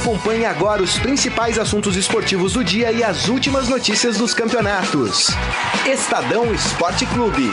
Acompanhe agora os principais assuntos esportivos do dia e as últimas notícias dos campeonatos. Estadão Esporte Clube.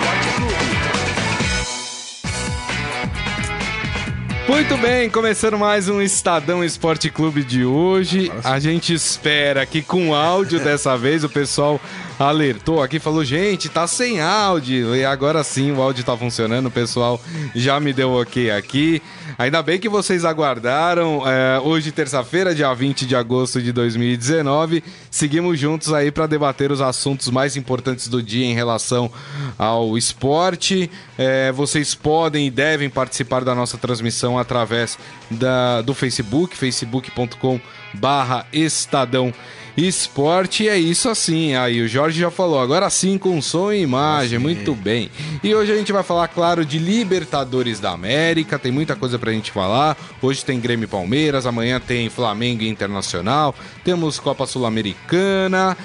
Muito bem, começando mais um Estadão Esporte Clube de hoje. A gente espera que com áudio dessa vez o pessoal alertou aqui, falou: gente, tá sem áudio. E agora sim o áudio tá funcionando, o pessoal já me deu ok aqui. Ainda bem que vocês aguardaram. É, hoje, terça-feira, dia 20 de agosto de 2019, seguimos juntos aí para debater os assuntos mais importantes do dia em relação ao esporte. É, vocês podem e devem participar da nossa transmissão através da, do Facebook, facebook.com barra Estadão Esporte. É isso assim. Aí o Jorge já falou, agora sim com som e imagem, muito bem. E hoje a gente vai falar, claro, de Libertadores da América, tem muita coisa pra gente falar. Hoje tem Grêmio e Palmeiras, amanhã tem Flamengo e Internacional, temos Copa Sul-Americana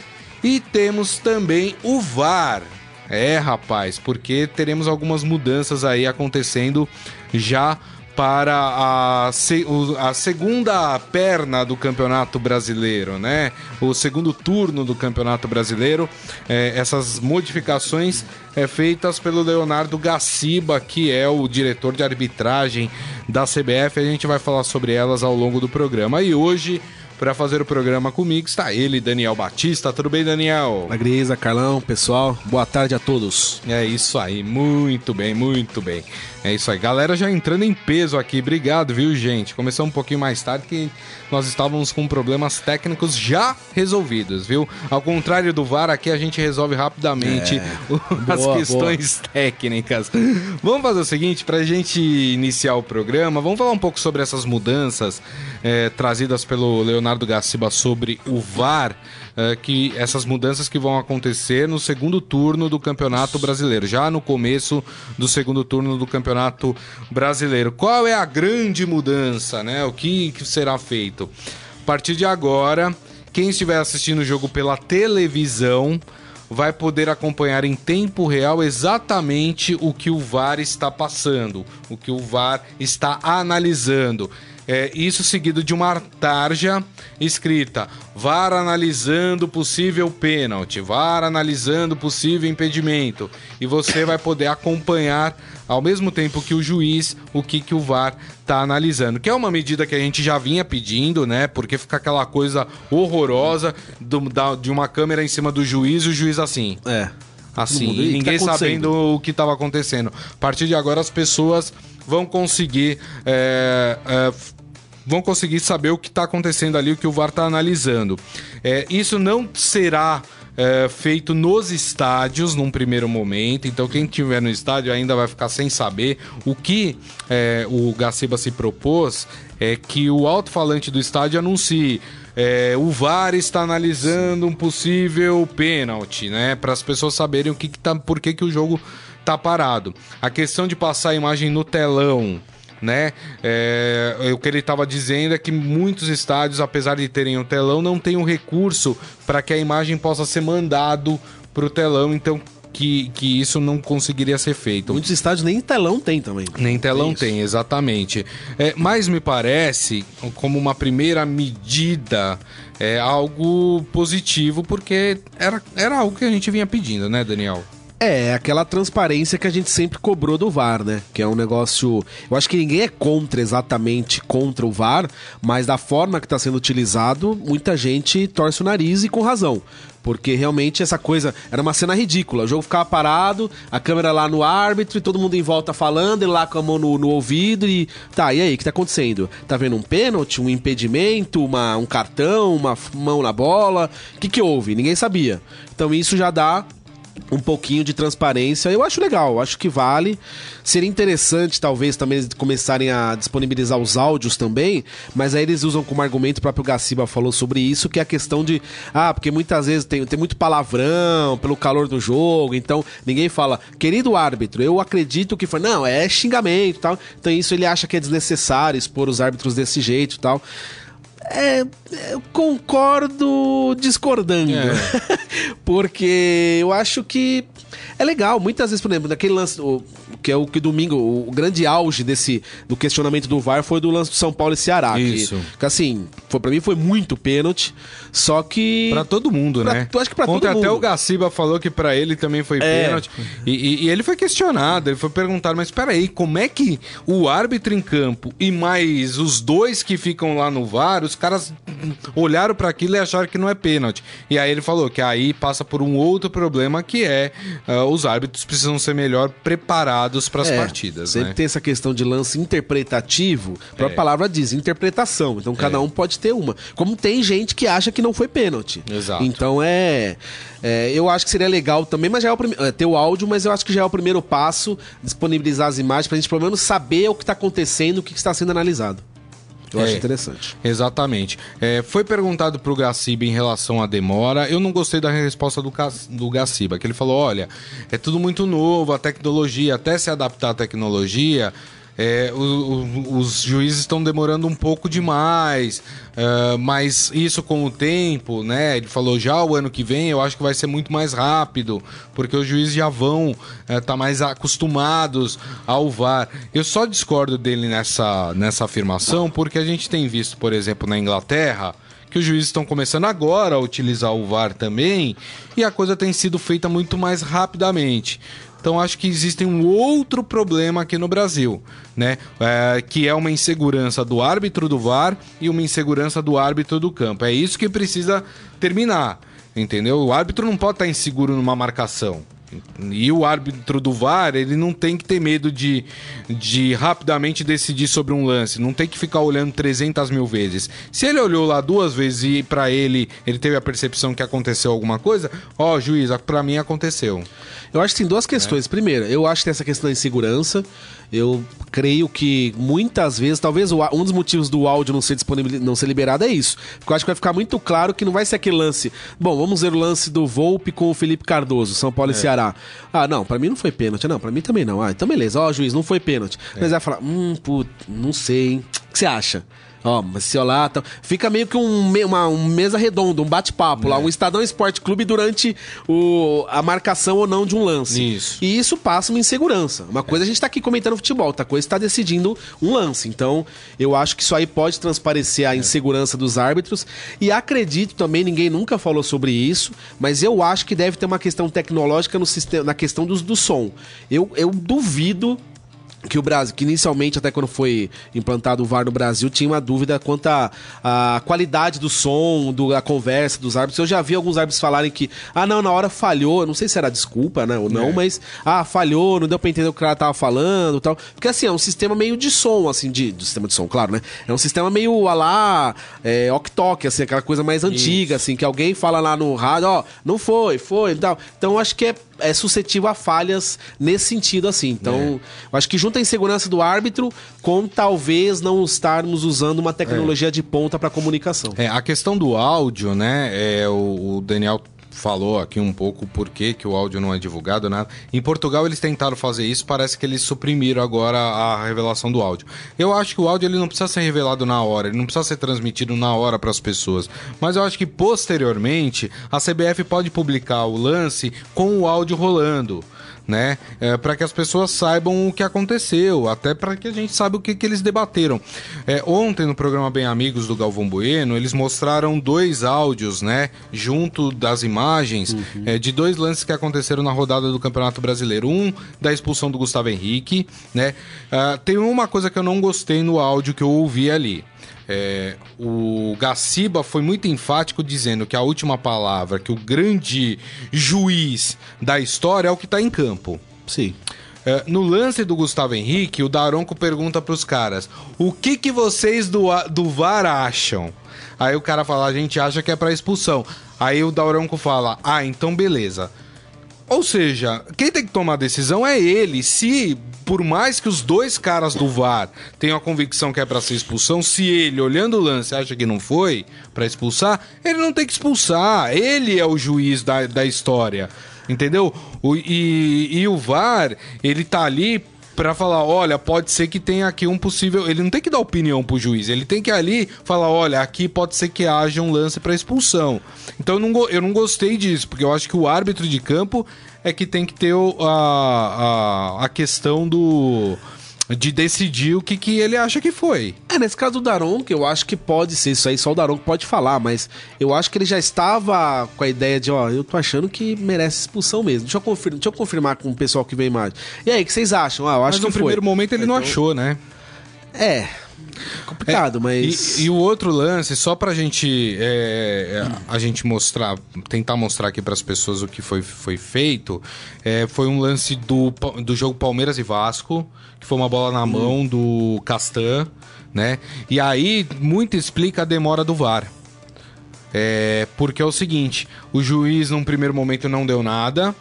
e temos também o VAR. É, rapaz, porque teremos algumas mudanças aí acontecendo já para a, a, segunda perna do Campeonato Brasileiro, né? O segundo turno do Campeonato Brasileiro. É, essas modificações é, feitas pelo Leonardo Gaciba, que é o diretor de arbitragem da CBF. A gente vai falar sobre elas ao longo do programa. E hoje para fazer o programa comigo está ele, Daniel Batista. Tudo bem, Daniel? Magrisa, Carlão, pessoal, boa tarde a todos. É isso aí, muito bem, muito bem. É isso aí, galera já entrando em peso aqui. Obrigado, viu, gente? Começou um pouquinho mais tarde que nós estávamos com problemas técnicos já resolvidos, viu? Ao contrário do VAR, aqui a gente resolve rapidamente é. as boa, questões boa. técnicas. Vamos fazer o seguinte, para a gente iniciar o programa, vamos falar um pouco sobre essas mudanças é, trazidas pelo Leonardo Gaciba sobre o VAR. Uh, que essas mudanças que vão acontecer no segundo turno do Campeonato Brasileiro, já no começo do segundo turno do Campeonato Brasileiro. Qual é a grande mudança, né? O que será feito? A partir de agora, quem estiver assistindo o jogo pela televisão vai poder acompanhar em tempo real exatamente o que o VAR está passando, o que o VAR está analisando. É, isso seguido de uma tarja escrita VAR analisando possível pênalti, VAR analisando possível impedimento. E você vai poder acompanhar ao mesmo tempo que o juiz o que, que o VAR está analisando. Que é uma medida que a gente já vinha pedindo, né? Porque fica aquela coisa horrorosa do, da, de uma câmera em cima do juiz e o juiz assim. É. Assim, ninguém tá sabendo o que estava acontecendo. A partir de agora as pessoas vão conseguir. É, é, vão conseguir saber o que está acontecendo ali, o que o VAR está analisando. É, isso não será é, feito nos estádios num primeiro momento. Então, quem estiver no estádio ainda vai ficar sem saber. O que é, o Gaciba se propôs é que o alto-falante do estádio anuncie. É, o VAR está analisando um possível pênalti, né? Para as pessoas saberem o que, que tá, por que, que o jogo tá parado. A questão de passar a imagem no telão, né? É, o que ele estava dizendo é que muitos estádios, apesar de terem um telão, não têm um recurso para que a imagem possa ser mandado para o telão. Então, que, que isso não conseguiria ser feito. Muitos estádios nem telão tem também. Nem telão tem, exatamente. É, mas me parece, como uma primeira medida, é algo positivo, porque era, era algo que a gente vinha pedindo, né, Daniel? É, é, aquela transparência que a gente sempre cobrou do VAR, né? Que é um negócio. Eu acho que ninguém é contra exatamente contra o VAR, mas da forma que está sendo utilizado, muita gente torce o nariz e com razão. Porque realmente essa coisa era uma cena ridícula. O jogo ficava parado, a câmera lá no árbitro e todo mundo em volta falando, ele lá com a mão no, no ouvido e. Tá, e aí, o que tá acontecendo? Tá vendo um pênalti, um impedimento, uma, um cartão, uma mão na bola? O que, que houve? Ninguém sabia. Então isso já dá um pouquinho de transparência. Eu acho legal, acho que vale. Seria interessante, talvez, também começarem a disponibilizar os áudios também, mas aí eles usam como argumento, o próprio Gaciba falou sobre isso, que é a questão de. Ah, porque muitas vezes tem, tem muito palavrão pelo calor do jogo, então ninguém fala, querido árbitro, eu acredito que foi. Não, é xingamento tal. Então isso ele acha que é desnecessário expor os árbitros desse jeito tal. É, concordo discordando. É. Porque eu acho que É legal, muitas vezes, por exemplo, naquele lance, o, que é o que domingo, o, grande auge desse do questionamento do VAR foi do lance do São Paulo e Ceará. Isso. Que, que assim, foi, pra mim foi muito pênalti, só que. Pra todo mundo, Pra- né? acho que pra Ontem todo até mundo. o Gaciba falou que pra ele também foi É. pênalti. E, e- e ele foi questionado, ele foi perguntado, mas peraí, como é que o árbitro em campo e mais os dois que ficam lá no VAR, os caras olharam pra aquilo e acharam que não é pênalti. E aí ele falou que aí passa por um outro problema que é ah, os árbitros precisam ser melhor preparados para as É, partidas, Sempre né? tem essa questão de lance interpretativo. A própria É. palavra diz, interpretação. Então cada um pode ter uma. Como tem gente que acha que não foi pênalti. Exato. Então é, é, Eu acho que seria legal também, mas já é o prime- é, ter o áudio, mas eu acho que já é o primeiro passo disponibilizar as imagens pra gente pelo menos saber o que tá acontecendo, o que está sendo analisado. Eu É. acho interessante. Exatamente. É, foi perguntado pro Gaciba em relação à demora. Eu não gostei da resposta do, do Gaciba, que ele falou: olha, é tudo muito novo, a tecnologia, até se adaptar à tecnologia. É, o- o- os juízes estão demorando um pouco demais, é, mas isso com o tempo, né? Ele falou já o ano que vem eu acho que vai ser muito mais rápido, porque os juízes já vão estar mais acostumados ao VAR. Eu só discordo dele nessa, nessa afirmação, porque a gente tem visto, por exemplo, na Inglaterra, que os juízes estão começando agora a utilizar o VAR também, e a coisa tem sido feita muito mais rapidamente. Então acho que existe um outro problema aqui no Brasil, né? É, que é uma insegurança do árbitro do VAR e uma insegurança do árbitro do campo. É isso que precisa terminar, entendeu? O árbitro não pode estar inseguro numa marcação. E o árbitro do VAR, ele não tem que ter medo de, de rapidamente decidir sobre um lance. Não tem que ficar olhando 300 mil vezes. Se ele olhou lá duas vezes e pra ele, ele teve a percepção que aconteceu alguma coisa, ó, juiz, pra mim aconteceu. Eu acho que tem duas questões. Primeiro, eu acho que tem essa questão da insegurança. Eu creio que muitas vezes, talvez um dos motivos do áudio não ser disponível, não ser liberado é isso. Porque eu acho que vai ficar muito claro que não vai ser aquele lance. Bom, vamos ver o lance do Volpe com o Felipe Cardoso, São Paulo e Ceará. Ah, não, pra mim não foi pênalti. Não, pra mim também não. Ah, então beleza. Ó, juiz, não foi pênalti. Mas vai falar, hum, put, não sei, hein? O que você acha? Ó, mas se olhar, tá... fica meio que um, uma um mesa redonda, um bate-papo lá, um Estadão Esporte Clube durante o, a marcação ou não de um lance. Isso. E isso passa uma insegurança. Uma coisa a gente tá aqui comentando futebol, outra coisa está decidindo um lance. Então, eu acho que isso aí pode transparecer a insegurança dos árbitros. E acredito também, ninguém nunca falou sobre isso, mas eu acho que deve ter uma questão tecnológica no sistema, na questão dos, do som. Eu, eu duvido que o Brasil, que inicialmente, até quando foi implantado o VAR no Brasil, tinha uma dúvida quanto à qualidade do som, do, da conversa dos árbitros. Eu já vi alguns árbitros falarem que, ah, não, na hora falhou, não sei se era desculpa, né, ou não, É. mas, ah, falhou, não deu pra entender o que o cara tava falando e tal. Porque, assim, é um sistema meio de som, assim, de, do sistema de som, claro, né? É um sistema meio, a lá, é, ok assim, aquela coisa mais antiga, assim, que alguém fala lá no rádio, ó, não foi, foi e tal. Então, eu acho que é é suscetível a falhas nesse sentido, assim. Então, É. eu acho que junta a insegurança do árbitro com talvez não estarmos usando uma tecnologia de ponta para comunicação. É, a questão do áudio, né? É, o, o Daniel falou aqui um pouco por que, o áudio não é divulgado, nada. Em Portugal eles tentaram fazer isso, parece que eles suprimiram agora a revelação do áudio. Eu acho que o áudio ele não precisa ser revelado na hora, ele não precisa ser transmitido na hora para as pessoas. Mas eu acho que posteriormente a CBF pode publicar o lance com o áudio rolando né? É, para que as pessoas saibam o que aconteceu, até para que a gente saiba o que, que eles debateram. É, ontem no programa Bem Amigos do Galvão Bueno, eles mostraram dois áudios, né? Junto das imagens é, de dois lances que aconteceram na rodada do Campeonato Brasileiro. Um da expulsão do Gustavo Henrique, né? Ah, tem uma coisa que eu não gostei no áudio que eu ouvi ali. É, o Gaciba foi muito enfático dizendo que a última palavra, que o grande juiz da história é o que está em campo. Sim. É, no lance do Gustavo Henrique, o Daronco pergunta pros caras: o que, que vocês do, do VAR acham? Aí o cara fala: a gente acha que é pra expulsão. Aí o Daronco fala: ah, então beleza. Ou seja, quem tem que tomar a decisão é ele. Se, por mais que os dois caras do VAR tenham a convicção que é pra ser expulsão, se ele, olhando o lance, acha que não foi pra expulsar, ele não tem que expulsar. Ele é o juiz da, da história. Entendeu? O- e, e o VAR, ele tá ali pra falar, olha, pode ser que tenha aqui um possível. Ele não tem que dar opinião pro juiz, ele tem que ali falar, olha, aqui pode ser que haja um lance pra expulsão. Então eu não, eu não gostei disso, porque eu acho que o árbitro de campo é que tem que ter a, a, a questão do de decidir o que, que ele acha que foi. É, nesse caso do Daron, que eu acho que pode ser isso aí, só o Daron pode falar, mas eu acho que ele já estava com a ideia de, ó, eu tô achando que merece expulsão mesmo. Deixa eu, confirmar, deixa eu confirmar com o pessoal que vem imagem. E aí, o que vocês acham? Ah, eu acho mas no que primeiro foi. momento ele não Então- achou, né? É. Complicado, É, mas. E, e o outro lance, só pra gente, é, a gente mostrar, tentar mostrar aqui pras pessoas o que foi, foi feito, é, foi um lance do, do jogo Palmeiras e Vasco, que foi uma bola na mão do Castan, né? E aí, muito explica a demora do VAR. É, porque é o seguinte, o juiz num primeiro momento não deu nada,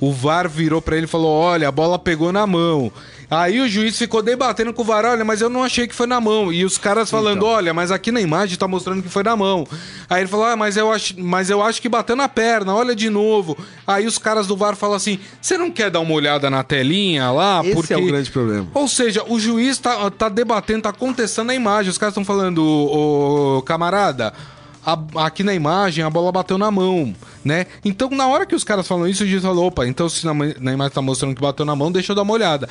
o VAR virou pra ele e falou: "Olha, a bola pegou na mão". Aí o juiz ficou debatendo com o VAR, olha, mas eu não achei que foi na mão. E os caras falando, Então. olha, mas aqui na imagem tá mostrando que foi na mão. Aí ele falou, ah, mas eu acho, mas eu acho que bateu na perna, olha de novo. Aí os caras do VAR falam assim: você não quer dar uma olhada na telinha lá? Esse porque... é o grande problema. Ou seja, o juiz tá, tá debatendo, tá contestando a imagem. Os caras estão falando, ô, ô, camarada, a- aqui na imagem a bola bateu na mão, né? Então, na hora que os caras falam isso, o juiz falou, opa, então se na, ma- na imagem tá mostrando que bateu na mão, deixa eu dar uma olhada.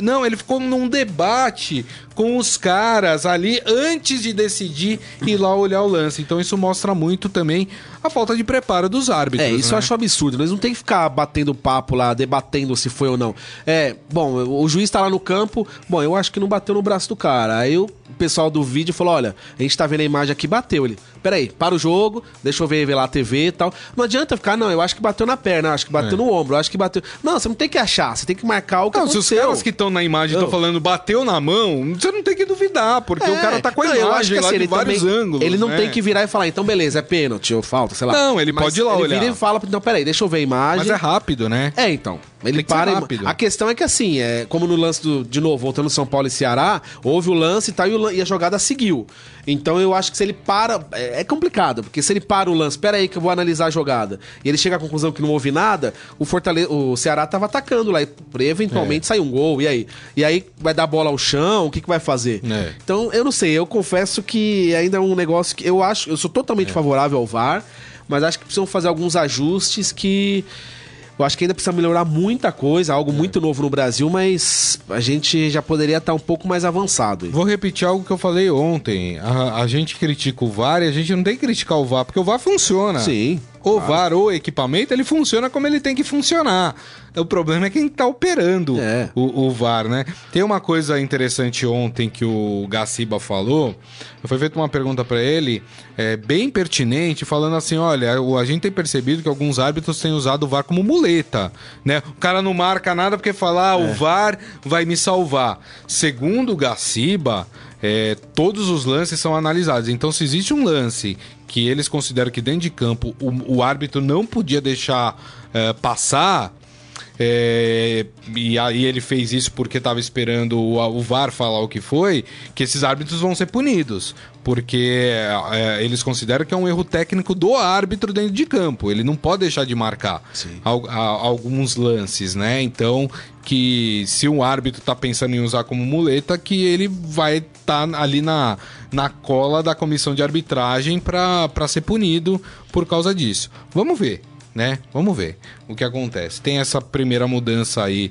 Não, ele ficou num debate com os caras ali antes de decidir ir lá olhar o lance. Então, isso mostra muito também a falta de preparo dos árbitros. É, isso né? eu acho absurdo. Eles não tem que ficar batendo papo lá, debatendo se foi ou não. É, bom, o juiz tá lá no campo, bom, eu acho que não bateu no braço do cara. Aí o pessoal do vídeo falou: olha, a gente tá vendo a imagem aqui, bateu. Ele, peraí, para o jogo, deixa eu ver, ver lá a TV e tal. Não adianta ficar, não, eu acho que bateu na perna, acho que bateu É. no ombro, acho que bateu. Não, você não tem que achar, você tem que marcar o que Não, se os aconteceu. caras que estão na imagem estão falando bateu na mão, você não tem que duvidar, porque o É, cara tá com a não, imagem eu acho que, lá assim, de ele vários também- ângulos. Ele não né? tem que virar e falar, então beleza, é pênalti ou falta, sei lá. Não, ele Mas pode ir lá ele olhar. vira e fala, não, peraí, deixa eu ver a imagem. Mas é rápido, né? É, então. Ele para. e- rápido. A questão é que assim, é, como no lance do. De novo, voltando São Paulo e Ceará, houve o lance e tal, e, o e a jogada seguiu. Então eu acho que se ele para. É, é complicado, porque se ele para o lance, pera aí que eu vou analisar a jogada, e ele chega à conclusão que não houve nada, o, Fortale o Ceará tava atacando lá, e eventualmente É. sai um gol, e aí? E aí vai dar bola ao chão, o que, que vai fazer? É. Então, eu não sei, eu confesso que ainda é um negócio que eu acho, eu sou É. totalmente favorável ao VAR, mas acho que precisam fazer alguns ajustes que eu acho que ainda precisa melhorar muita coisa, algo muito novo no Brasil, mas a gente já poderia estar um pouco mais avançado. Vou repetir algo que eu falei ontem. A, a gente critica o VAR e a gente não tem que criticar o VAR, porque o VAR funciona. Sim. O VAR ou equipamento, ele funciona como ele tem que funcionar. O problema é quem tá operando É. o, o VAR, né? Tem uma coisa interessante ontem que o Gaciba falou. Foi feita uma pergunta pra ele, é, bem pertinente, falando assim: olha, o- a gente tem percebido que alguns árbitros têm usado o VAR como muleta, né? O cara não marca nada porque fala, ah, É. o VAR vai me salvar. Segundo o Gaciba, é, todos os lances são analisados. Então, se existe um lance que eles consideram que dentro de campo o, o árbitro não podia deixar é, passar. é, e aí ele fez isso porque estava esperando o, o VAR falar o que foi, que esses árbitros vão ser punidos. Porque é, eles consideram que é um erro técnico do árbitro dentro de campo. Ele não pode deixar de marcar al- a- alguns lances, né? Então, que se um árbitro tá pensando em usar como muleta, que ele vai estar ali na, na cola da comissão de arbitragem para ser punido por causa disso. Vamos ver. Né? Vamos ver o que acontece. Tem essa primeira mudança aí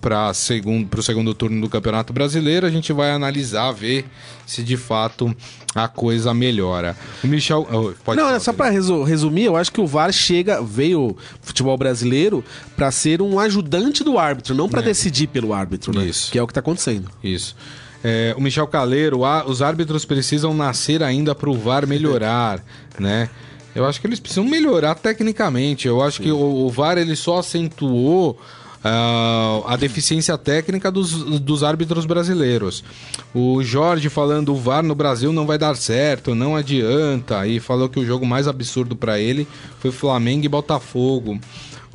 para segundo, o segundo turno do Campeonato Brasileiro. A gente vai analisar, ver se de fato a coisa melhora. O Michel. oh, pode não, falar, é só resu- resumir, eu acho que o VAR chega, veio futebol brasileiro pra ser um ajudante do árbitro, não pra decidir pelo árbitro, né? É. Isso. Que é o que tá acontecendo. Isso. É, o Michel Caleiro, a- os árbitros precisam nascer ainda para o VAR melhorar, né? Eu acho que eles precisam melhorar tecnicamente. Eu acho que o, o VAR ele só acentuou ah, a deficiência técnica dos, dos árbitros brasileiros. O Jorge falando o VAR no Brasil não vai dar certo, não adianta. E falou que o jogo mais absurdo para ele foi Flamengo e Botafogo.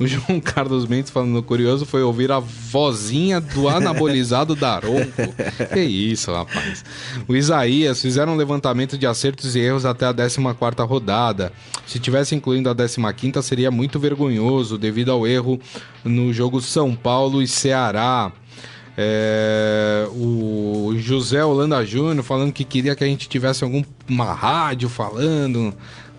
O João Carlos Mendes falando curioso foi ouvir a vozinha do anabolizado Daronco. que isso, rapaz. O Isaías fizeram um levantamento de acertos e erros até a 14ª rodada. Se tivesse incluindo a 15ª seria muito vergonhoso devido ao erro no jogo São Paulo e Ceará. É, o José Holanda Júnior falando que queria que a gente tivesse alguma rádio falando.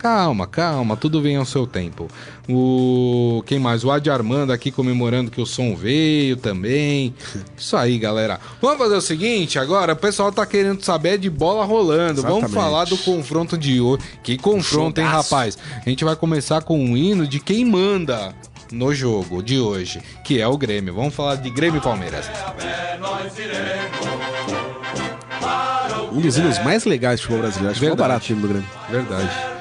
Calma, calma, tudo vem ao seu tempo. O quem mais? O Adi Armando aqui comemorando que o som veio também. Isso aí, galera. Vamos fazer o seguinte, agora o pessoal tá querendo saber de bola rolando. Exatamente. Vamos falar do confronto de hoje. Que confronto, hein, rapaz? A gente vai começar com um hino de quem manda no jogo de hoje, que é o Grêmio. Vamos falar de Grêmio e Palmeiras. Um dos hinos mais legais do futebol brasileiro. Acho Verdade. que barato o do Grêmio. Verdade.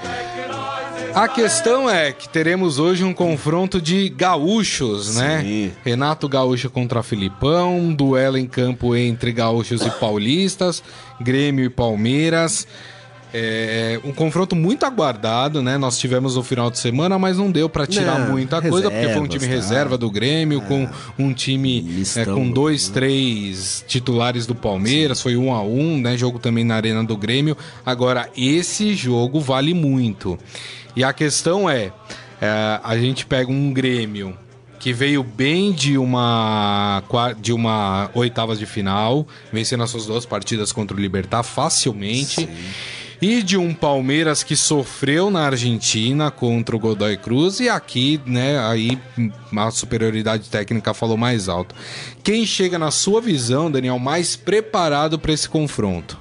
A questão é que teremos hoje um confronto de gaúchos, né? Sim. Renato Gaúcho contra Filipão, um duelo em campo entre gaúchos e paulistas, Grêmio e Palmeiras. É um confronto muito aguardado, né? Nós tivemos no final de semana, mas não deu para tirar não, muita coisa, porque foi um time tá. reserva do Grêmio, ah, com um time é, com dois, três titulares do Palmeiras, Sim. foi um a um, né? Jogo também na Arena do Grêmio. Agora, esse jogo vale muito. E a questão é, é a gente pega um Grêmio que veio bem de uma de uma oitavas de final, vencendo as suas duas partidas contra o Libertar facilmente. Sim. E de um Palmeiras que sofreu na Argentina contra o Godoy Cruz e aqui, né, aí a superioridade técnica falou mais alto. Quem chega na sua visão, Daniel, mais preparado para esse confronto?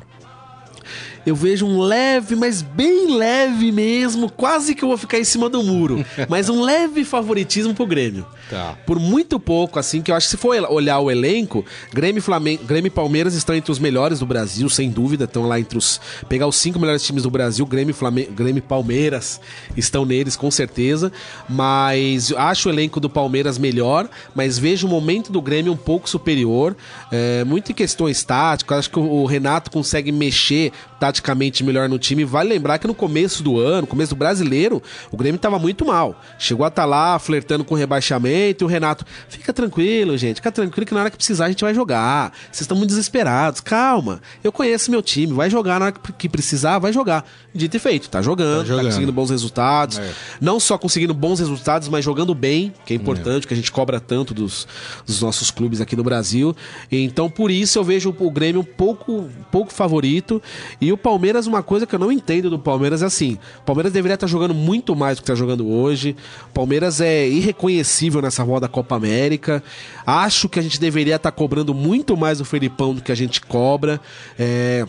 eu vejo um leve, mas bem leve mesmo, quase que eu vou ficar em cima do muro, mas um leve favoritismo pro Grêmio. Tá. Por muito pouco, assim, que eu acho que se for olhar o elenco, Grêmio, Flamengo, Grêmio e Palmeiras estão entre os melhores do Brasil, sem dúvida, estão lá entre os pegar os cinco melhores times do Brasil, Grêmio, Flamengo, Grêmio e Palmeiras estão neles com certeza, mas acho o elenco do Palmeiras melhor, mas vejo o momento do Grêmio um pouco superior, é, muito em questões táticas, acho que o Renato consegue mexer taticamente melhor no time. Vale lembrar que no começo do ano, começo do brasileiro, o Grêmio estava muito mal. Chegou a estar tá lá flertando com rebaixamento e o Renato, fica tranquilo, gente, fica tranquilo que na hora que precisar a gente vai jogar. Vocês estão muito desesperados, calma. Eu conheço meu time, vai jogar na hora que precisar, vai jogar. Dito e feito, tá jogando, tá, jogando. tá conseguindo bons resultados. É. Não só conseguindo bons resultados, mas jogando bem, que é importante, é. que a gente cobra tanto dos, dos nossos clubes aqui no Brasil. Então, por isso eu vejo o Grêmio um pouco, pouco favorito e o Palmeiras, uma coisa que eu não entendo do Palmeiras é assim: o Palmeiras deveria estar jogando muito mais do que está jogando hoje. O Palmeiras é irreconhecível nessa roda da Copa América. Acho que a gente deveria estar cobrando muito mais o Felipão do que a gente cobra. É.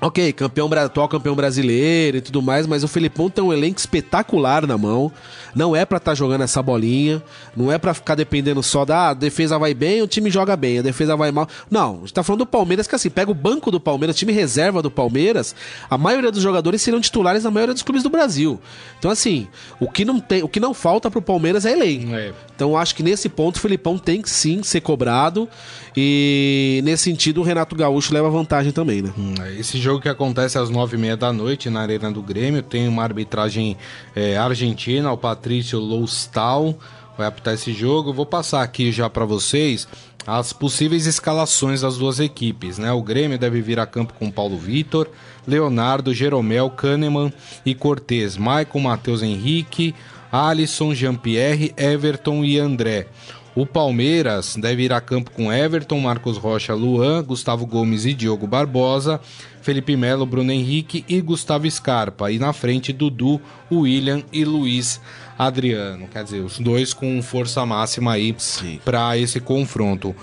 Ok, campeão, atual campeão brasileiro e tudo mais, mas o Felipão tem um elenco espetacular na mão. Não é para estar tá jogando essa bolinha, não é para ficar dependendo só da ah, defesa vai bem, o time joga bem, a defesa vai mal. Não, a gente tá falando do Palmeiras que assim, pega o banco do Palmeiras, time reserva do Palmeiras, a maioria dos jogadores serão titulares na maioria dos clubes do Brasil. Então assim, o que não tem, o que não falta pro Palmeiras é elenco. É. Então acho que nesse ponto o Felipão tem que sim ser cobrado e nesse sentido o Renato Gaúcho leva vantagem também, né? Hum, é, esse jogo que acontece às nove e meia da noite na Arena do Grêmio tem uma arbitragem é, argentina, o Patrício Loustal vai apitar esse jogo. vou passar aqui já para vocês as possíveis escalações das duas equipes, né? O Grêmio deve vir a campo com Paulo Vitor, Leonardo, Jeromel, Kahneman e Cortez, Maicon, Matheus Henrique, Alisson, Jean-Pierre, Everton e André. O Palmeiras deve ir a campo com Everton, Marcos Rocha, Luan, Gustavo Gomes e Diogo Barbosa, Felipe Melo, Bruno Henrique e Gustavo Scarpa. E na frente, Dudu, William e Luiz Adriano. Quer dizer, os dois com força máxima aí para esse confronto.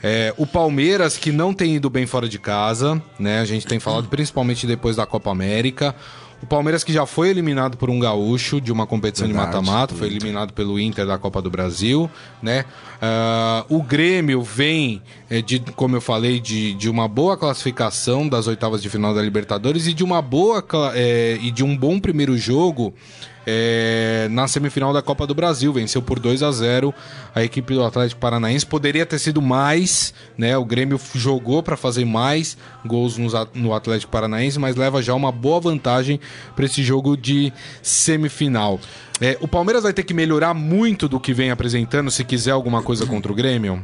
É, o Palmeiras, que não tem ido bem fora de casa, né? A gente tem falado principalmente depois da Copa América. O Palmeiras que já foi eliminado por um gaúcho de uma competição Verdade, de mata-mata, foi eliminado pelo Inter da Copa do Brasil, né? Uh, o Grêmio vem, é, de, como eu falei, de, de uma boa classificação das oitavas de final da Libertadores e de uma boa é, e de um bom primeiro jogo é, na semifinal da Copa do Brasil. Venceu por 2 a 0 a equipe do Atlético Paranaense. Poderia ter sido mais, né? O Grêmio jogou para fazer mais gols no Atlético Paranaense, mas leva já uma boa vantagem para esse jogo de semifinal. É, o Palmeiras vai ter que melhorar muito do que vem apresentando se quiser alguma coisa contra o Grêmio?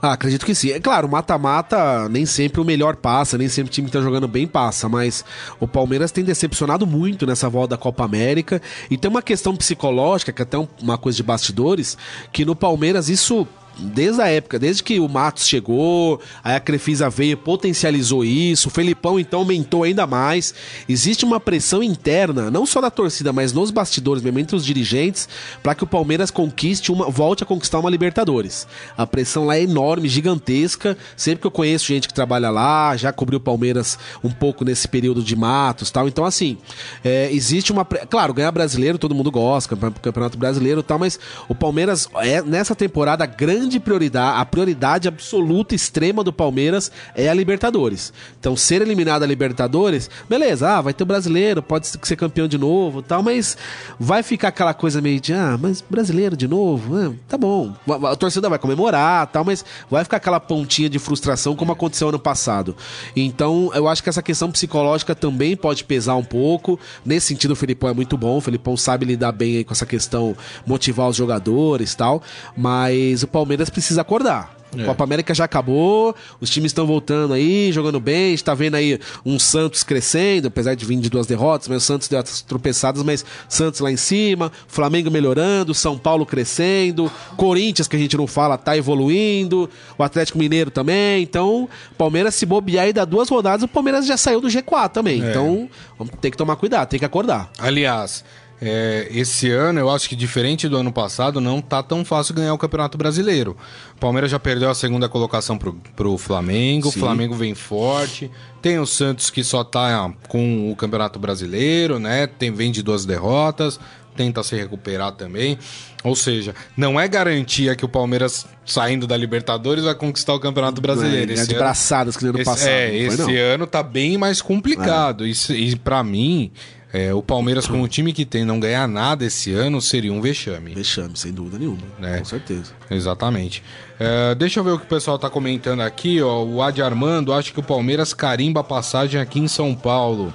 Ah, acredito que sim. É claro, mata-mata nem sempre o melhor passa, nem sempre o time que tá jogando bem passa, mas o Palmeiras tem decepcionado muito nessa volta da Copa América e tem uma questão psicológica, que é até uma coisa de bastidores, que no Palmeiras isso desde a época, desde que o Matos chegou, aí a Crefisa veio, potencializou isso, o Felipão então aumentou ainda mais. Existe uma pressão interna, não só da torcida, mas nos bastidores, mesmo entre os dirigentes, para que o Palmeiras conquiste uma, volte a conquistar uma Libertadores. A pressão lá é enorme, gigantesca. Sempre que eu conheço gente que trabalha lá, já cobriu o Palmeiras um pouco nesse período de Matos, tal. Então assim, é, existe uma, claro, ganhar brasileiro todo mundo gosta, campeonato brasileiro, tal, mas o Palmeiras é nessa temporada grande grande prioridade, a prioridade absoluta extrema do Palmeiras é a Libertadores. Então, ser eliminado a Libertadores, beleza, ah, vai ter o brasileiro, pode ser campeão de novo, tal, mas vai ficar aquela coisa meio de, ah, mas brasileiro de novo, ah, tá bom. A, a torcida vai comemorar, tal, mas vai ficar aquela pontinha de frustração como aconteceu ano passado. Então, eu acho que essa questão psicológica também pode pesar um pouco. Nesse sentido, o Felipão é muito bom, o Felipão sabe lidar bem com essa questão, motivar os jogadores, tal, mas o Palmeiras Palmeiras precisa acordar. É. Copa América já acabou, os times estão voltando aí, jogando bem. A gente tá vendo aí um Santos crescendo, apesar de vir de duas derrotas, mas o Santos deu as tropeçadas, mas Santos lá em cima, Flamengo melhorando, São Paulo crescendo, Corinthians, que a gente não fala, tá evoluindo, o Atlético Mineiro também. Então, Palmeiras se bobear e dar duas rodadas, o Palmeiras já saiu do G4 também. É. Então, vamos ter que tomar cuidado, tem que acordar. Aliás, é, esse ano, eu acho que diferente do ano passado, não tá tão fácil ganhar o Campeonato Brasileiro. O Palmeiras já perdeu a segunda colocação pro, pro Flamengo, Sim. o Flamengo vem forte. Tem o Santos que só tá com o Campeonato Brasileiro, né? Tem, vem de duas derrotas, tenta se recuperar também. Ou seja, não é garantia que o Palmeiras, saindo da Libertadores, vai conquistar o Campeonato Brasileiro. É, esse de ano, braçadas que no ano passado. É, esse ano tá bem mais complicado. É. E, e para mim, é, o Palmeiras, com o time que tem, não ganhar nada esse ano seria um vexame. Vexame, sem dúvida nenhuma. É. Com certeza. Exatamente. É, deixa eu ver o que o pessoal está comentando aqui. Ó, o Adi Armando acha que o Palmeiras carimba a passagem aqui em São Paulo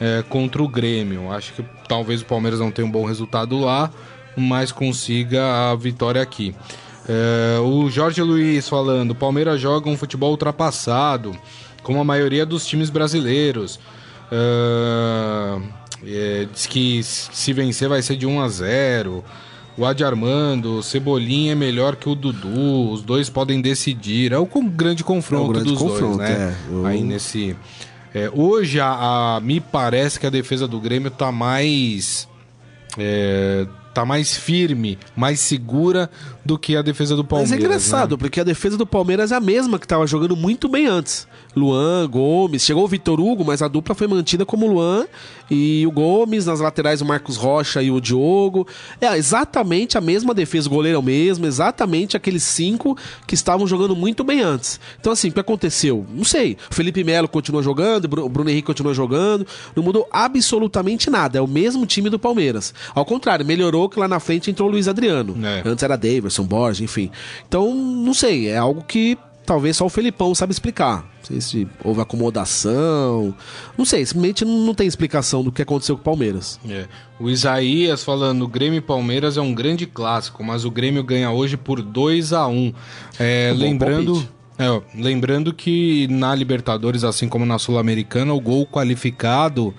é, contra o Grêmio. Acho que talvez o Palmeiras não tenha um bom resultado lá, mas consiga a vitória aqui. É, o Jorge Luiz falando: o Palmeiras joga um futebol ultrapassado, como a maioria dos times brasileiros. Uh, é, diz que se vencer vai ser de 1 a 0 o Adi Armando, o Cebolinha é melhor que o Dudu, os dois podem decidir. É o grande confronto é o grande dos confronto, dois, né? É. Eu... Aí nesse. É, hoje a, a, me parece que a defesa do Grêmio tá mais. É, tá mais firme, mais segura do que a defesa do Palmeiras. Mas é engraçado, né? porque a defesa do Palmeiras é a mesma que estava jogando muito bem antes. Luan, Gomes, chegou o Vitor Hugo, mas a dupla foi mantida como Luan e o Gomes, nas laterais o Marcos Rocha e o Diogo. É exatamente a mesma defesa, o goleiro é o mesmo, exatamente aqueles cinco que estavam jogando muito bem antes. Então, assim, o que aconteceu? Não sei. O Felipe Melo continua jogando, o Bruno Henrique continua jogando, não mudou absolutamente nada. É o mesmo time do Palmeiras. Ao contrário, melhorou que lá na frente entrou o Luiz Adriano. É. Antes era Davidson, Borges, enfim. Então, não sei, é algo que talvez só o Felipão sabe explicar. Não sei se houve acomodação. Não sei, simplesmente não tem explicação do que aconteceu com o Palmeiras. É. O Isaías falando: Grêmio e Palmeiras é um grande clássico, mas o Grêmio ganha hoje por 2 a 1 é, um Lembrando. É, lembrando que na Libertadores, assim como na Sul-Americana, o gol qualificado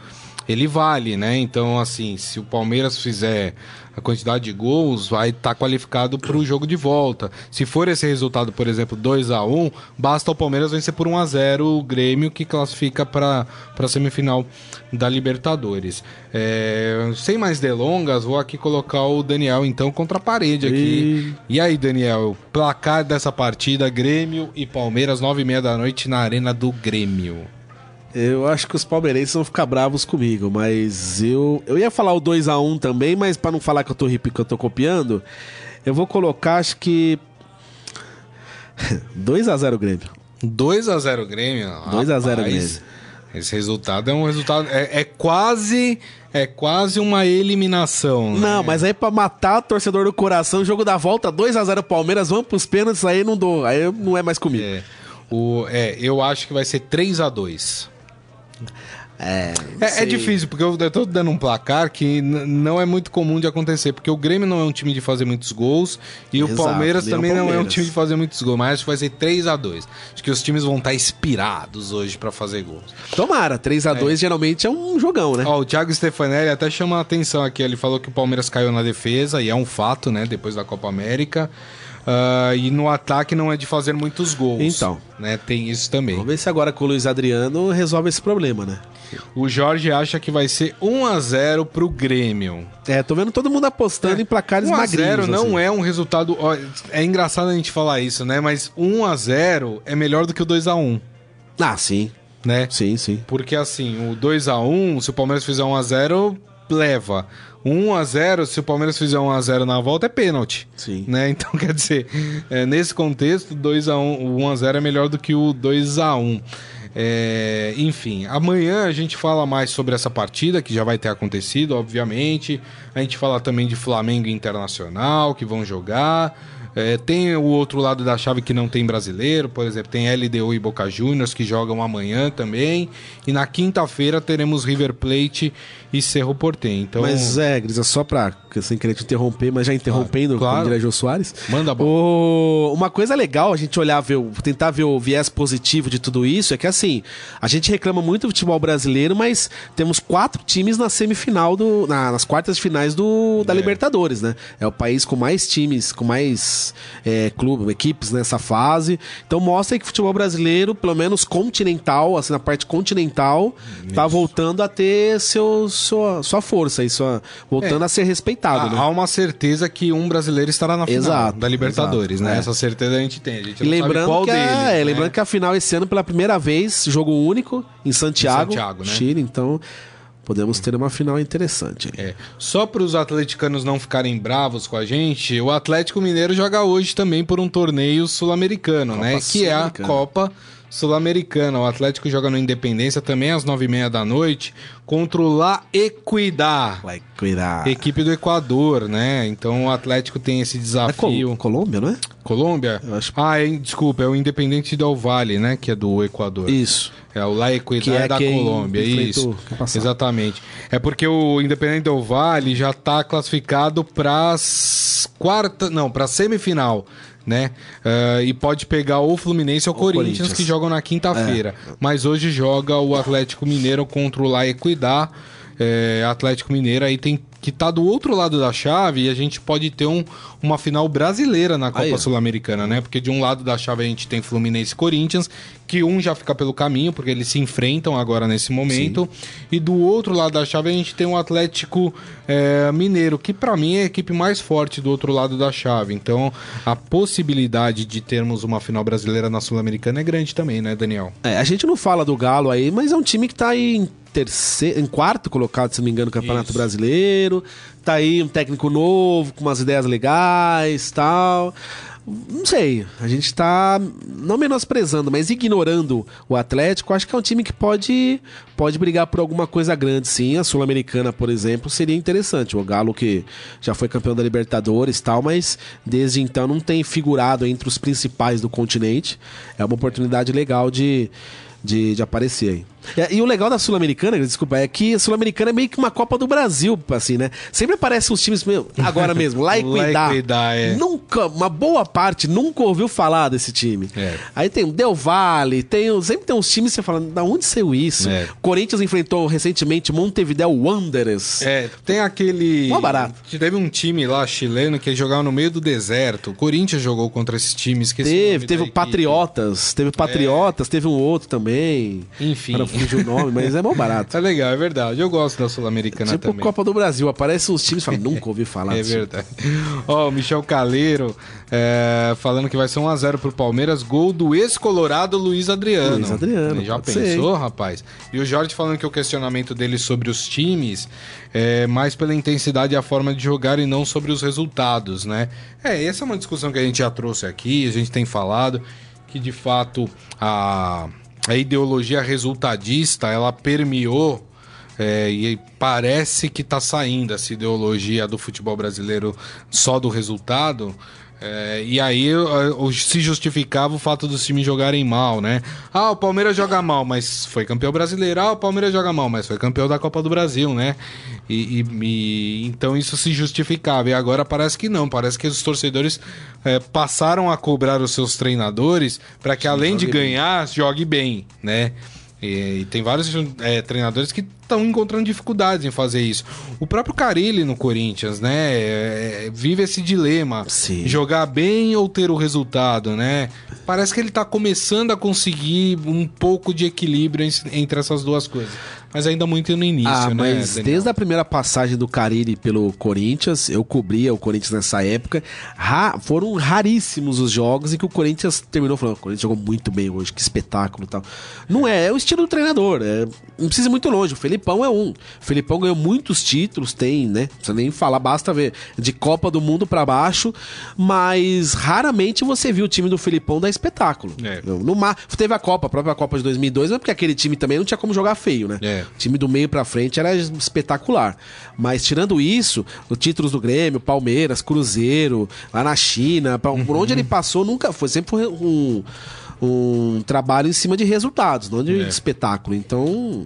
ele vale, né? Então, assim, se o Palmeiras fizer a quantidade de gols, vai estar tá qualificado para o jogo de volta. Se for esse resultado, por exemplo, 2 a 1 basta o Palmeiras vencer por 1 a 0 o Grêmio, que classifica para a semifinal da Libertadores. É, sem mais delongas, vou aqui colocar o Daniel, então, contra a parede aqui. E, e aí, Daniel, placar dessa partida, Grêmio e Palmeiras, 9 e meia da noite na Arena do Grêmio. Eu acho que os palmeirenses vão ficar bravos comigo, mas eu eu ia falar o 2 a 1 também, mas para não falar que eu tô que eu tô copiando, eu vou colocar acho que 2 a 0 Grêmio. 2 a 0 Grêmio. 2 a 0 Grêmio. Esse resultado é um resultado é, é quase é quase uma eliminação. Né? Não, mas aí para matar o torcedor do coração, jogo da volta 2 a 0 Palmeiras, vamos pros pênaltis, aí não dou, aí não é mais comigo. É. O, é, eu acho que vai ser 3 a 2 é, é, é, difícil, porque eu, tô dando um placar que não é muito comum de acontecer, porque o Grêmio não é um time de fazer muitos gols e Exato, o Palmeiras também o Palmeiras. não é um time de fazer muitos gols, mas acho que vai ser 3 a 2 Acho que os times vão estar inspirados hoje para fazer gols. Tomara, 3 a 2 é. geralmente é um jogão, né? Ó, o Thiago Stefanelli até chama a atenção aqui, ele falou que o Palmeiras caiu na defesa, e é um fato, né, depois da Copa América. Uh, e no ataque não é de fazer muitos gols. Então. Né? Tem isso também. Vamos ver se agora com o Luiz Adriano resolve esse problema, né? O Jorge acha que vai ser 1 a 0 pro Grêmio. É, tô vendo todo mundo apostando é. em placares 1 a magrinhos. 0 não assim. é um resultado. Ó, é engraçado a gente falar isso, né? Mas 1 a 0 é melhor do que o 2 a 1 Ah, sim. Né? Sim, sim. Porque assim, o 2 a 1 se o Palmeiras fizer 1 a 0 leva. 1 a 0 se o Palmeiras fizer 1 a 0 na volta, é pênalti. Sim. Né? Então, quer dizer, é, nesse contexto, 2 a 1 o 1 a 0 é melhor do que o 2 a 1 é, enfim, amanhã a gente fala mais sobre essa partida que já vai ter acontecido, obviamente. A gente fala também de Flamengo Internacional que vão jogar. É, tem o outro lado da chave que não tem brasileiro, por exemplo, tem LDU e Boca Juniors que jogam amanhã também. E na quinta-feira teremos River Plate e Cerro Portem. Então... Mas é, Grisa, só pra, sem querer te interromper, mas já interrompendo, claro, claro. como diria Soares. Manda bom. O... Uma coisa legal a gente olhar, ver, tentar ver o viés positivo de tudo isso é que assim, a gente reclama muito do futebol brasileiro, mas temos quatro times na semifinal, do, na, nas quartas de finais do, da é. Libertadores, né? É o país com mais times, com mais é, clubes, equipes nessa fase. Então mostra que o futebol brasileiro, pelo menos continental, assim, na parte continental, isso. tá voltando a ter seus sua, sua força e sua, voltando é. a ser respeitado. Há, né? há uma certeza que um brasileiro estará na final exato, da Libertadores, exato, né? É. Essa certeza a gente tem. A gente e lembrando que deles, é, né? lembrando que a final esse ano pela primeira vez jogo único em Santiago, em Santiago né? Chile, então podemos ter uma final interessante. É. Só para os atleticanos não ficarem bravos com a gente, o Atlético Mineiro joga hoje também por um torneio sul-americano, né? Que é a Copa Sul-Americana. O Atlético joga no Independência também às nove e meia da noite contra o La Equidad. La Equidad. Equipe do Equador, né? Então o Atlético tem esse desafio. É Col Colômbia, não é? Colômbia? Acho... Ah, é, desculpa, é o Independente Del Vale, né? Que é do Equador. Isso. É o La Equidad é da Colômbia, isso. Exatamente. É porque o Independente Del Vale já está classificado para as quarta, não, para semifinal né? Uh, e pode pegar ou o Fluminense ou o Corinthians, Corinthians, que jogam na quinta-feira. É. Mas hoje joga o Atlético Mineiro contra o La Equidad. É, Atlético Mineiro aí tem que tá do outro lado da chave e a gente pode ter um, uma final brasileira na Copa Sul-Americana, né? Porque de um lado da chave a gente tem Fluminense e Corinthians, que um já fica pelo caminho, porque eles se enfrentam agora nesse momento. Sim. E do outro lado da chave a gente tem o Atlético é, Mineiro, que para mim é a equipe mais forte do outro lado da chave. Então a possibilidade de termos uma final brasileira na Sul-Americana é grande também, né, Daniel? É, a gente não fala do Galo aí, mas é um time que tá aí em terceiro, em quarto colocado, se não me engano, no Campeonato Isso. Brasileiro. Tá aí um técnico novo, com umas ideias legais tal. Não sei, a gente tá não menosprezando, mas ignorando o Atlético. Acho que é um time que pode, pode brigar por alguma coisa grande, sim. A Sul-Americana, por exemplo, seria interessante. O Galo que já foi campeão da Libertadores tal, mas desde então não tem figurado entre os principais do continente. É uma oportunidade legal de, de, de aparecer aí. E, e, o legal da Sul-Americana, desculpa, é que a Sul-Americana é meio que uma Copa do Brasil, assim, né? Sempre aparecem uns times, meu, agora mesmo, lá e cuidar. É. Nunca, uma boa parte nunca ouviu falar desse time. É. Aí tem o Del Valle, tem, sempre tem uns times que você fala, da onde saiu isso? É. Corinthians enfrentou recentemente Montevideo Wanderers. É, tem aquele. Mó barato. Teve um time lá chileno que jogava no meio do deserto. O Corinthians jogou contra esses times. Teve, teve o Patriotas, teve Patriotas, teve um outro também. Enfim fugiu o nome, mas é mó barato. É legal, é verdade. Eu gosto da Sul-Americana tipo também. Tipo Copa do Brasil, aparece os times e fala, nunca ouvi falar É verdade. Ó, oh, o Michel Caleiro é, falando que vai ser 1x0 pro Palmeiras, gol do ex-colorado Luiz Adriano. Luiz Adriano. Já pensou, ser. rapaz? E o Jorge falando que o questionamento dele sobre os times é mais pela intensidade e a forma de jogar e não sobre os resultados, né? É, essa é uma discussão que a gente já trouxe aqui, a gente tem falado que de fato a a ideologia resultadista ela permeou é, e parece que está saindo essa ideologia do futebol brasileiro só do resultado. É, e aí se justificava o fato dos times jogarem mal, né? Ah, o Palmeiras joga mal, mas foi campeão brasileiro. Ah, o Palmeiras joga mal, mas foi campeão da Copa do Brasil, né? E, e, e então isso se justificava. E agora parece que não. Parece que os torcedores é, passaram a cobrar os seus treinadores para que além de ganhar, jogue bem, né? E, e tem vários é, treinadores que estão encontrando dificuldades em fazer isso. O próprio Carilli no Corinthians, né? é, vive esse dilema: Sim. jogar bem ou ter o resultado, né? Parece que ele tá começando a conseguir um pouco de equilíbrio en- entre essas duas coisas. Mas ainda muito no início, Ah, né? mas Daniel? desde a primeira passagem do Carilli pelo Corinthians, eu cobria o Corinthians nessa época, ra- foram raríssimos os jogos em que o Corinthians terminou falando, o Corinthians jogou muito bem hoje, que espetáculo e tal. Não é, é o estilo do treinador, é- não precisa ir muito longe, o Felipão é um. O Felipão ganhou muitos títulos, tem, né? Não precisa nem falar, basta ver, de Copa do Mundo pra baixo, mas raramente você viu o time do Felipão dar espetáculo. É. No mar, teve a Copa, a própria Copa de 2002, mas porque aquele time também não tinha como jogar feio, né? É. O time do meio pra frente era espetacular. Mas tirando isso, os títulos do Grêmio, Palmeiras, Cruzeiro, lá na China, por onde ele passou, nunca foi. Sempre foi um, um trabalho em cima de resultados, não de É. espetáculo. Então,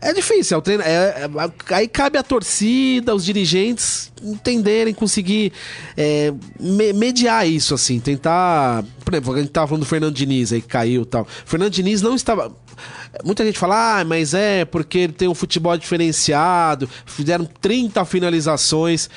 é difícil. É o treino, é- é- aí cabe a torcida, os dirigentes entenderem, conseguir é, me- mediar isso, assim, tentar. Por exemplo, a gente tava falando do Fernando Diniz aí que caiu e tal. Fernando Diniz não estava. Muita gente fala, ah, mas é porque ele tem um futebol diferenciado, fizeram 30 finalizações.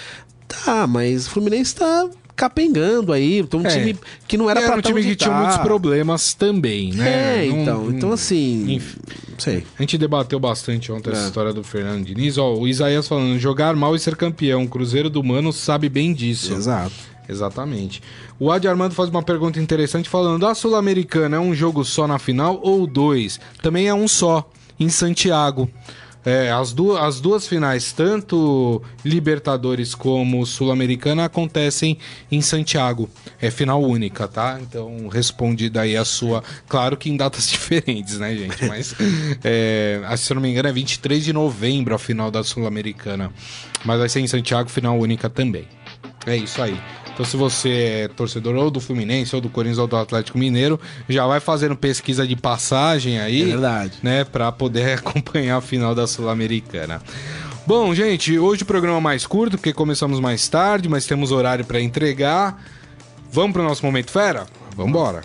Tá, mas o Fluminense tá capengando aí. Então, um É. time que não era era pra um time que tinha dar. muitos problemas também, né? É, Não- então. não- Então, assim. Enfim. Não sei. A gente debateu bastante ontem essa É. história do Fernando Diniz. Ó, o Isaías falando, jogar mal e ser campeão. O Cruzeiro do Mano sabe bem disso. Exato. Exatamente. O Adi Armando faz uma pergunta interessante falando: a Sul-Americana é um jogo só na final ou dois? Também é um só, em Santiago. É, as, du as duas finais, tanto Libertadores como Sul-Americana, acontecem em Santiago. É final única, tá? Então, respondida aí a sua. Claro que em datas diferentes, né, gente? Mas, é, se eu não me engano, é 23 de novembro a final da Sul-Americana. Mas vai ser em Santiago, final única também. É isso aí. Então, se você é torcedor ou do Fluminense, ou do Corinthians, ou do Atlético Mineiro, já vai fazendo pesquisa de passagem aí. É verdade. Né, pra poder acompanhar a final da Sul-Americana. Bom, gente, hoje o programa é mais curto, porque começamos mais tarde, mas temos horário pra entregar. Vamos pro nosso Momento Fera? Vambora.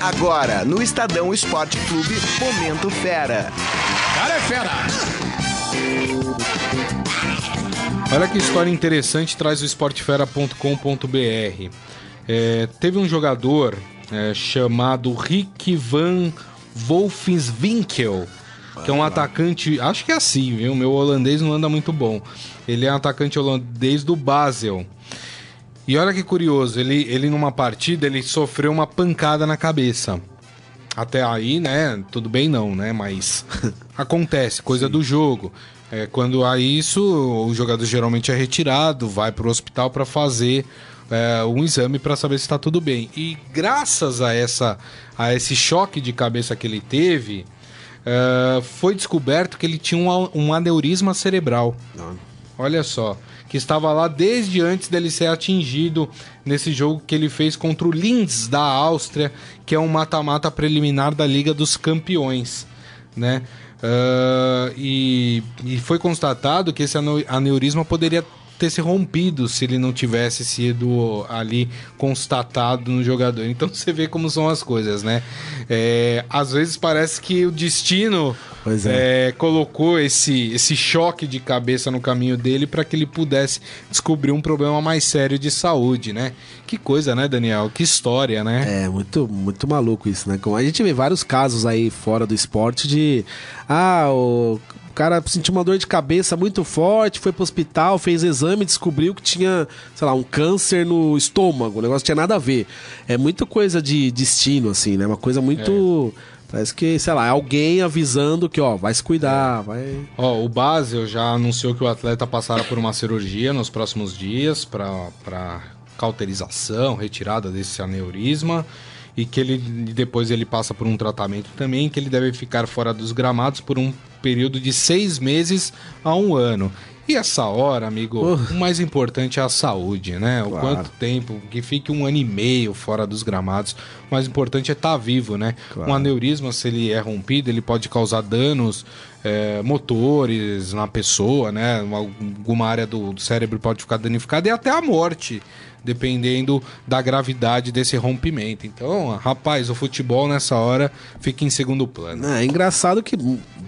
Agora, no Estadão Esporte Clube, Momento Fera. Cara é fera! Olha que história interessante traz o esportefera.com.br. É, teve um jogador é, chamado Rick Van Wolfswinkel, que é um atacante, acho que é assim, viu? Meu holandês não anda muito bom. Ele é um atacante holandês do Basel. E olha que curioso, ele, ele numa partida ele sofreu uma pancada na cabeça. Até aí, né? Tudo bem não, né? Mas acontece, coisa do jogo. É, quando há isso, o jogador geralmente é retirado, vai para o hospital para fazer é, um exame para saber se está tudo bem. E graças a essa a esse choque de cabeça que ele teve, é, foi descoberto que ele tinha um, um aneurisma cerebral. Olha só, que estava lá desde antes dele ser atingido nesse jogo que ele fez contra o Linz da Áustria, que é um mata-mata preliminar da Liga dos Campeões, né? Ah, e, e foi constatado que esse aneu- aneurisma poderia ter se rompido se ele não tivesse sido ali constatado no jogador. Então você vê como são as coisas, né? É, às vezes parece que o destino Pois é. é, colocou esse, esse choque de cabeça no caminho dele para que ele pudesse descobrir um problema mais sério de saúde, né? Que coisa, né, Daniel? Que história, né? É, muito, muito maluco isso, né? Como a gente vê vários casos aí fora do esporte de. Ah, o o cara sentiu uma dor de cabeça muito forte, foi pro hospital, fez exame, descobriu que tinha, sei lá, um câncer no estômago. O negócio tinha nada a ver. É muita coisa de destino, assim, né? Uma coisa muito. Parece que, sei lá, é alguém avisando que, ó, vai se cuidar, vai. Ó, o Basel já anunciou que o atleta passará por uma cirurgia nos próximos dias para cauterização, retirada desse aneurisma e que ele depois ele passa por um tratamento também que ele deve ficar fora dos gramados por um período de seis meses a um ano. E essa hora, amigo, Uh. o mais importante é a saúde, né? O Claro. quanto tempo, que fique um ano e meio fora dos gramados. O mais importante é estar vivo, né? Claro. Um aneurisma, se ele é rompido, ele pode causar danos é, motores na pessoa, né? Uma- Alguma área do cérebro pode ficar danificada e até a morte, dependendo da gravidade desse rompimento. Então, rapaz, o futebol nessa hora fica em segundo plano. É, é engraçado que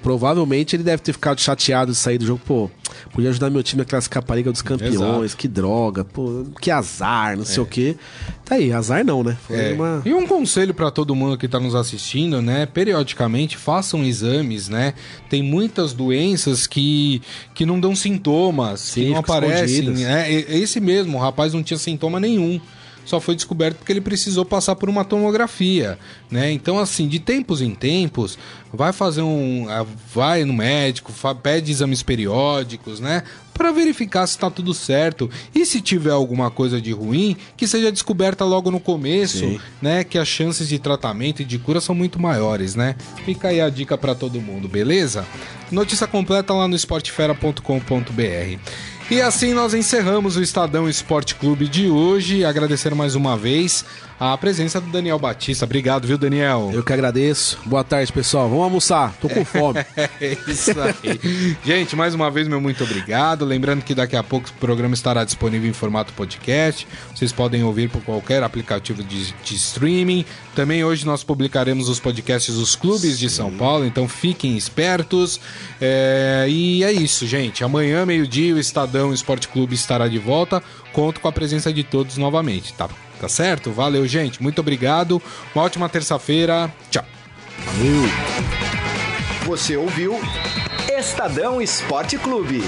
provavelmente ele deve ter ficado chateado de sair do jogo. Pô, podia ajudar meu time a classificar a Liga dos Campeões, Exato. que droga, pô, que azar, não sei o quê. Tá aí, azar não, né? É. uma. E um conselho para todo mundo que está nos assistindo, né? Periodicamente façam exames, né? Tem muitas doenças que, que não dão sintomas, Sim, que não aparecem. escondidas. né? Esse mesmo, o rapaz não tinha sintoma nenhum. Só foi descoberto porque ele precisou passar por uma tomografia, né? Então, assim, de tempos em tempos, vai fazer um. Vai no médico, pede exames periódicos, né? Para verificar se tá tudo certo. E se tiver alguma coisa de ruim, que seja descoberta logo no começo, Sim. né? Que as chances de tratamento e de cura são muito maiores, né? Fica aí a dica para todo mundo, beleza? Notícia completa lá no esportefera.com.br. E assim nós encerramos o Estadão Esporte Clube de hoje. Agradecer mais uma vez a presença do Daniel Batista. Obrigado, viu, Daniel? Eu que agradeço. Boa tarde, pessoal. Vamos almoçar. Tô com fome. É isso aí. Gente, mais uma vez, meu muito obrigado. Lembrando que daqui a pouco o programa estará disponível em formato podcast. Vocês podem ouvir por qualquer aplicativo de, de streaming. Também hoje nós publicaremos os podcasts dos clubes de São Paulo, então fiquem espertos. É, e é isso, gente. Amanhã, meio-dia, o Estadão Esporte Clube estará de volta. Conto com a presença de todos novamente, tá? Tá certo? Valeu, gente. Muito obrigado. Uma ótima terça-feira. Tchau. Você ouviu Estadão Esporte Clube.